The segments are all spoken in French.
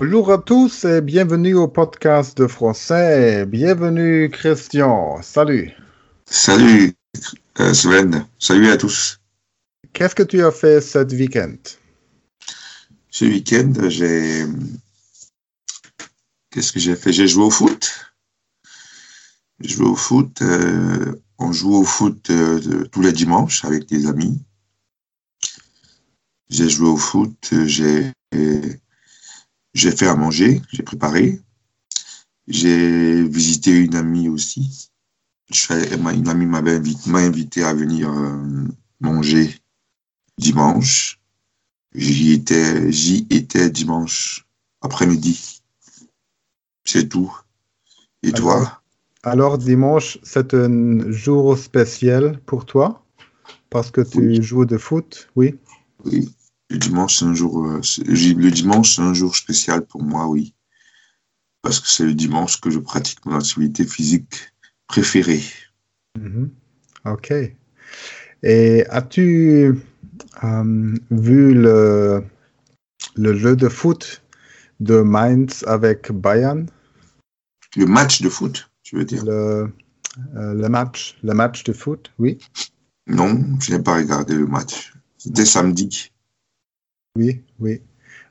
Bonjour à tous et bienvenue au podcast de français. Bienvenue Christian. Salut. Salut euh, Sven. Salut à tous. Qu'est-ce que tu as fait cet week-end? Ce week-end, j'ai. Qu'est-ce que j'ai fait? J'ai joué au foot. J'ai joué au foot. euh, on joue au foot euh, tous les dimanches avec des amis. J'ai joué au foot. J'ai j'ai fait à manger. J'ai préparé. J'ai visité une amie aussi. Une amie m'avait invité, m'a invité à venir euh, manger dimanche. J'y étais, j'y étais dimanche après-midi. C'est tout. Et toi? Alors, Alors dimanche, c'est un jour spécial pour toi? Parce que tu Oui. joues de foot, oui. Oui. Le dimanche, c'est un jour, euh, le dimanche, c'est un jour spécial pour moi, oui. Parce que c'est le dimanche que je pratique mon activité physique préférée. Mhm. Ok. Et as-tu euh, vu le, le jeu de foot de Mainz avec Bayern? Le match de foot, tu veux dire? Le, euh, le match, le match de foot, oui. Non, je n'ai pas regardé le match. C'était samedi. Oui, oui.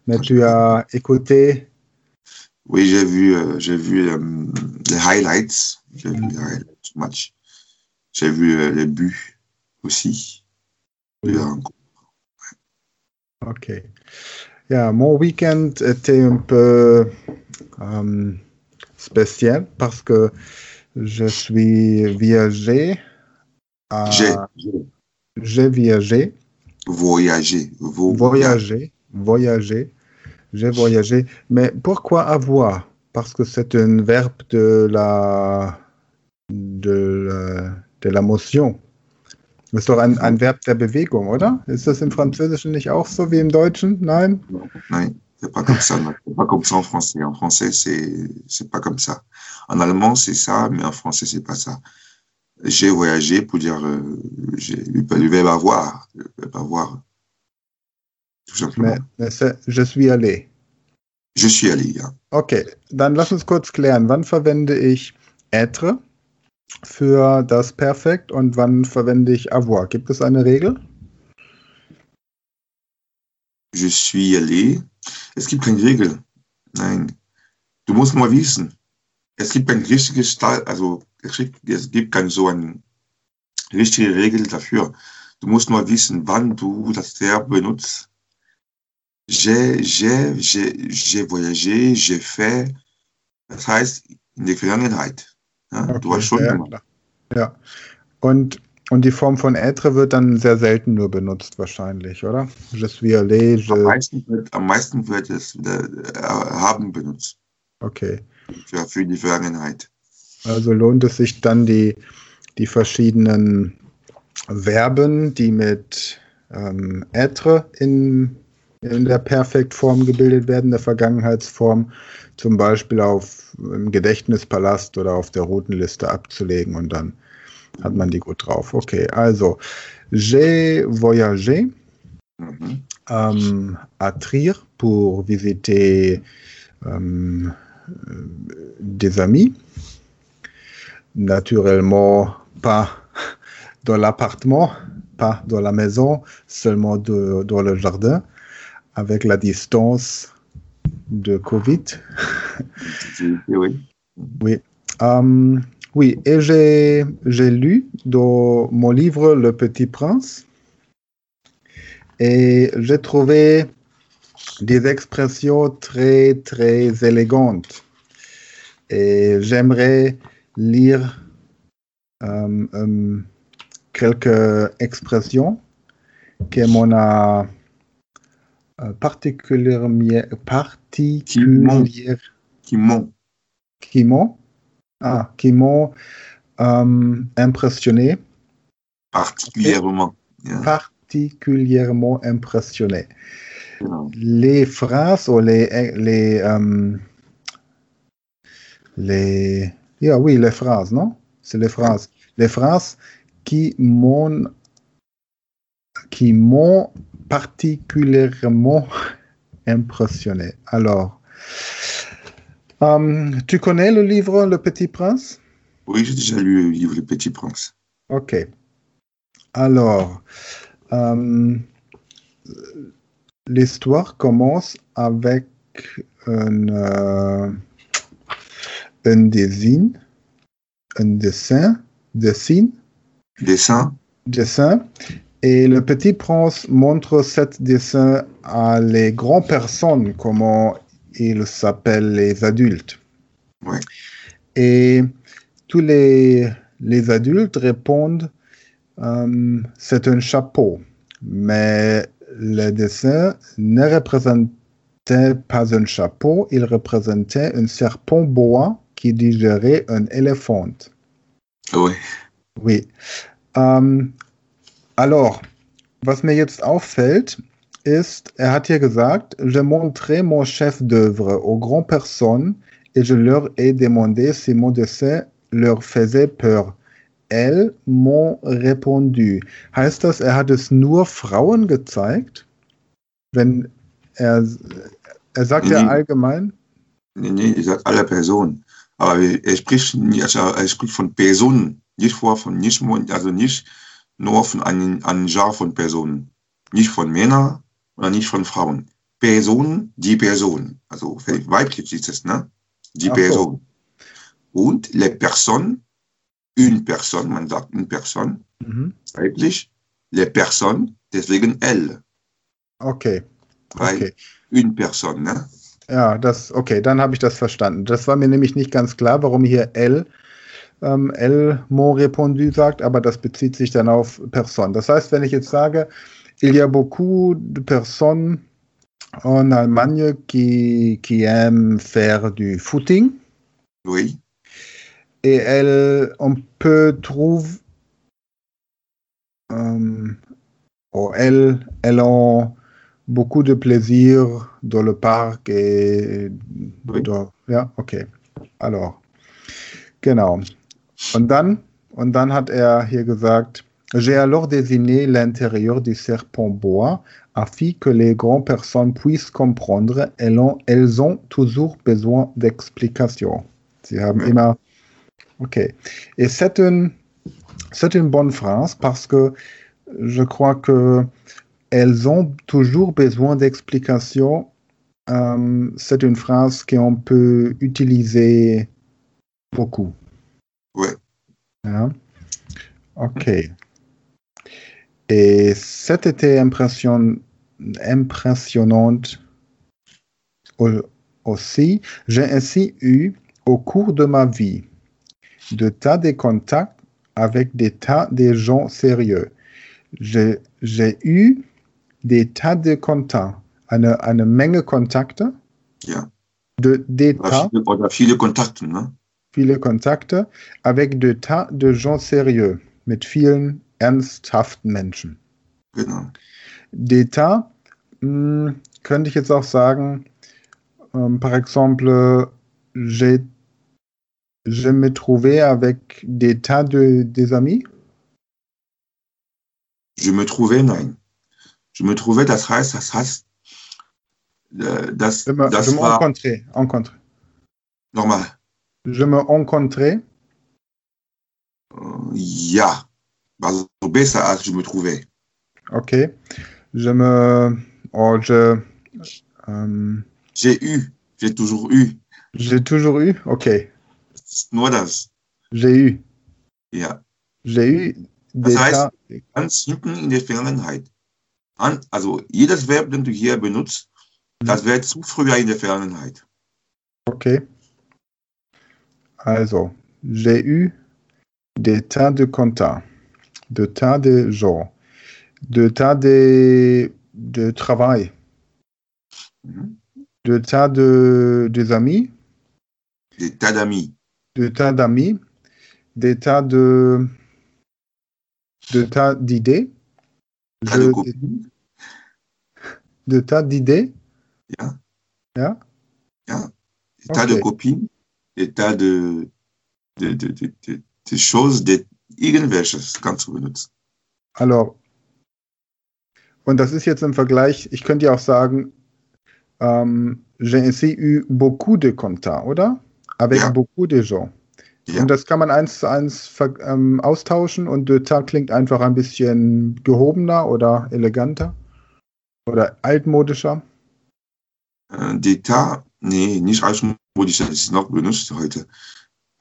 Mais tu as écouté, Oui, j'ai vu, euh, j'ai vu euh, les highlights. J'ai vu les highlights du match. J'ai vu euh, les buts aussi. Oui. ok. Yeah, mon week-end était un peu spécial parce que je suis viagé. J'ai viagé, voyagé. Vo- voyagé, voyagé. J'ai voyagé. Mais pourquoi avoir? Parce que c'est un verbe de la, de la, de la Motion. Das ist doch ein, ein Verb der Bewegung, oder? Ist das im Französischen nicht auch so wie im Deutschen? Nein? Non, c'est pas comme ça. C'est pas comme ça en français. En français, c'est c'est pas comme ça. En allemand, c'est ça, mais en français, c'est pas ça. J'ai voyagé pour dire euh, j'ai le le verbe avoir, le verbe avoir, tout simplement. Mais, je suis allé. Je suis allé. ja. Okay, dann lass uns kurz klären. Wann verwende ich être für das Perfekt und wann verwende ich avoir? Gibt es eine Regel? Je suis allé. Es gibt keine Regel. Nein. Du musst mal wissen. Es gibt ein richtiges also es gibt- keine so eine richtige Regel dafür. Du musst nur wissen, wann du das Verb benutzt. J'ai, j'ai, j'ai, j'ai voyagé, j'ai fait. Das heißt, in der Vergangenheit. Ja, du hast schon ja, gemacht. ja. Und, und die Form von être wird dann sehr selten nur benutzt, wahrscheinlich, oder? Je suis allé, Am je. meisten wird, am meisten wird es äh, haben benutzt. Okay. Für, für die Vergangenheit. Also lohnt es sich dann die, die verschiedenen Verben, die mit ähm, être in, in der Perfektform gebildet werden, der Vergangenheitsform, zum Beispiel auf im Gedächtnispalast oder auf der roten Liste abzulegen und dann hat man die gut drauf. Okay, also j'ai voyagé Mhm. euh, à Trier pour visiter euh, des amis. Naturellement, pas dans l'appartement, pas dans la maison, seulement de- dans le jardin, avec la distance de Covid. Oui. Oui. Euh, oui, et j'ai j'ai lu dans mon livre Le Petit Prince et j'ai trouvé des expressions très, très élégantes. Et j'aimerais lire euh, euh, quelques expressions que m'on a euh, particulièrement, particulière- Qui m'ont. qui m'ont ah, qui m'ont euh, impressionné, particulièrement. Ja, particulièrement impressionné. genau. Les phrases ou les les euh, les yeah, oui les phrases non? C'est les phrases les phrases qui m'ont qui m'ont particulièrement impressionné. Alors Euh, tu connais le livre Le Petit Prince? Oui, j'ai déjà lu le livre Le Petit Prince. Ok. Alors, euh, l'histoire commence avec un, euh, un dessin, un dessin, dessin, Dessin. Dessin, et le petit prince montre cet dessin à les grandes personnes, comment ils s'appellent les adultes. Ouais. Et tous les, les adultes répondent euh, c'est un chapeau, mais le dessin ne représentait pas un chapeau, il représentait un serpent bois qui digérait un éléphant. Ouais. Oui. Ähm, alors, was mir jetzt auffällt, ist, er hat hier gesagt, je montrais mon chef d'œuvre aux grandes personnes et je leur ai demandé si mon dessin leur faisait peur. Elles m'ont répondu. Heißt das, er hat es nur Frauen gezeigt? Wenn er, er sagt ja Nee. allgemein, Nee, nee, ich sag alle Personen. Aber er spricht, nicht- also er spricht von Personen, nicht vor von nicht, also nicht nur von einem, einem Genre von Personen. Nicht von Männern oder nicht von Frauen. Personen, die Person. Also weiblich ist es, ne? Die Ach so. Person. Und les personnes, une personne, man sagt une personne, mhm. weiblich, les personnes, deswegen elle. okay, Weil okay. une personne, ne? Ja, das, okay, dann habe ich das verstanden. Das war mir nämlich nicht ganz klar, warum hier L, ähm, L mon répondu sagt, aber das bezieht sich dann auf Personen. Das heißt, wenn ich jetzt sage, il y a beaucoup de personnes en Allemagne qui, qui aiment faire du footing Oui, et elles, on peut trouver, euh, oh, elles, elles ont beaucoup de plaisir dans le parc et Oui. dans, ja, okay. Alors, genau. Und dann, und dann hat er hier gesagt, j'ai alors désigné l'intérieur du serpent bois afin que les grandes personnes puissent comprendre, elles ont, elles ont toujours besoin d'explications. Sie haben immer, ok. Et c'est une, c'est une bonne phrase parce que je crois que elles ont toujours besoin d'explications. Euh, c'est une phrase qu'on peut utiliser beaucoup. ouais. Ja. Ok. Et c'était impression, impressionnante au- aussi. J'ai ainsi eu, au cours de ma vie, de tas de contacts avec des tas de gens sérieux. J'ai eu des tas de contacts, eine, eine Menge Kontakte, Ja. de, des Oder oder viele Kontakte, ne? viele Kontakte avec de tas de gens sérieux, mit vielen ernsthaften Menschen. Genau. D'état, mh, könnte ich jetzt auch sagen, ähm, par exemple, j'ai, je me trouvais avec des tas de, des amis. Je me trouvais, nein. Je me trouvais, das heißt, das heißt, äh, das, Je me, das je war rencontrais, rencontre. nochmal. Je me rencontrais, Äh, ja. War so besser als je me trouvais. ok. Je me, oh, je, ähm, J'ai eu, j'ai toujours eu. j'ai toujours eu, ok. Nur das. J'ai eu, Ja. j'ai eu Das heißt- Ganz hinten in der Vergangenheit. An, also jedes Verb, den du hier benutzt, das wäre zu früher in der Vergangenheit. Ok. Also, j'ai eu des tas de contacts, de tas de gens, de tas de, de travail, Mhm. de tas de, des amis, Des tas d'amis. de tas d'amis, des tas de, de tas d'idées, de de tas d'idées, Ja. ja, Des tas de Ok. Kopien. Des tas de, de, de, de, de, de choses, de irgendwelches kannst du benutzen. Alors, und das ist jetzt im Vergleich, ich könnte ja auch sagen, ähm, j'ai eu beaucoup de Contacts, oder? Avec Ja. beaucoup de gens. Ja. Und das kann man eins zu eins ähm, austauschen und de Tag klingt einfach ein bisschen gehobener oder eleganter oder altmodischer. Äh, Detail, nee, nicht altmodisch, das ist noch benutzt heute.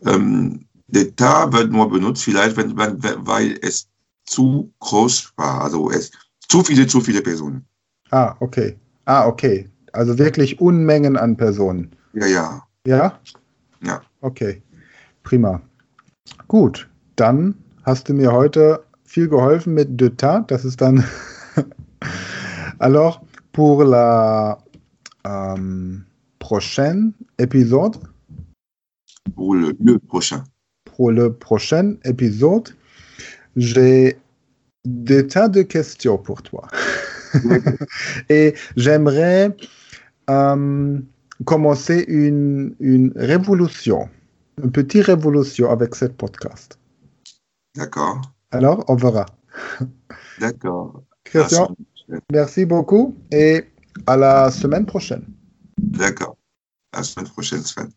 Ähm, Detail wird nur benutzt, vielleicht, wenn, wenn, weil es zu groß war. Also es zu viele, zu viele Personen. Ah, okay. Ah, okay. Also wirklich Unmengen an Personen. Ja, ja. Ja? Ja. Okay. Prima. Gut. Dann hast du mir heute viel geholfen mit de Tat. Das ist dann. Alors, pour la euh, prochaine épisode, Pour le, le prochain. pour le prochain épisode, j'ai des tas de questions pour toi. Et j'aimerais euh, commencer une, une révolution, une petite révolution avec ce podcast. D'accord. Alors, on verra. D'accord. Christian, merci beaucoup et à la semaine prochaine. D'accord. À la semaine prochaine, Sven.